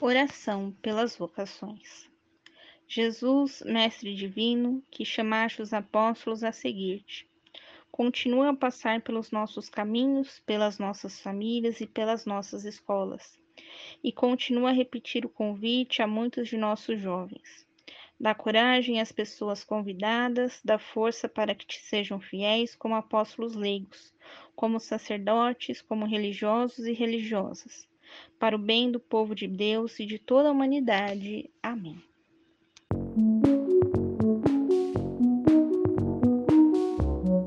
Oração pelas vocações. Jesus, Mestre Divino, que chamaste os apóstolos a seguir-te, continua a passar pelos nossos caminhos, pelas nossas famílias e pelas nossas escolas, e continua a repetir o convite a muitos de nossos jovens. Dá coragem às pessoas convidadas, dá força para que te sejam fiéis como apóstolos leigos, como sacerdotes, como religiosos e religiosas, para o bem do povo de Deus e de toda a humanidade. Amém.